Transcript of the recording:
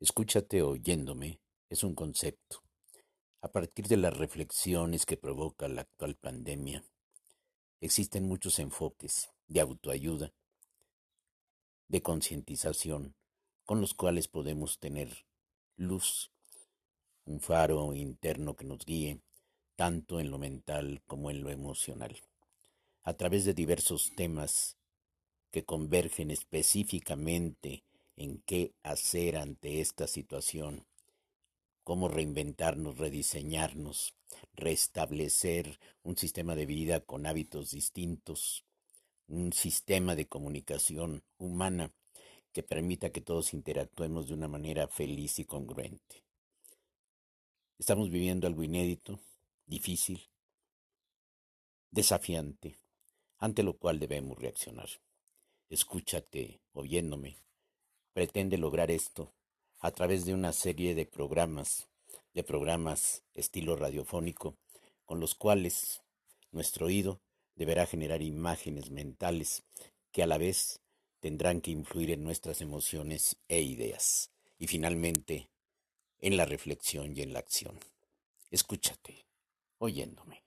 Escúchate oyéndome es un concepto. A partir de las reflexiones que provoca la actual pandemia, existen muchos enfoques de autoayuda, de concientización, con los cuales podemos tener luz, un faro interno que nos guíe, tanto en lo mental como en lo emocional, a través de diversos temas que convergen específicamente en qué hacer ante esta situación, cómo reinventarnos, rediseñarnos, restablecer un sistema de vida con hábitos distintos, un sistema de comunicación humana que permita que todos interactuemos de una manera feliz y congruente. Estamos viviendo algo inédito, difícil, desafiante, ante lo cual debemos reaccionar. Escúchate oyéndome pretende lograr esto a través de una serie de programas, de programas estilo radiofónico, con los cuales nuestro oído deberá generar imágenes mentales que a la vez tendrán que influir en nuestras emociones e ideas, y finalmente en la reflexión y en la acción. Escúchate, oyéndome.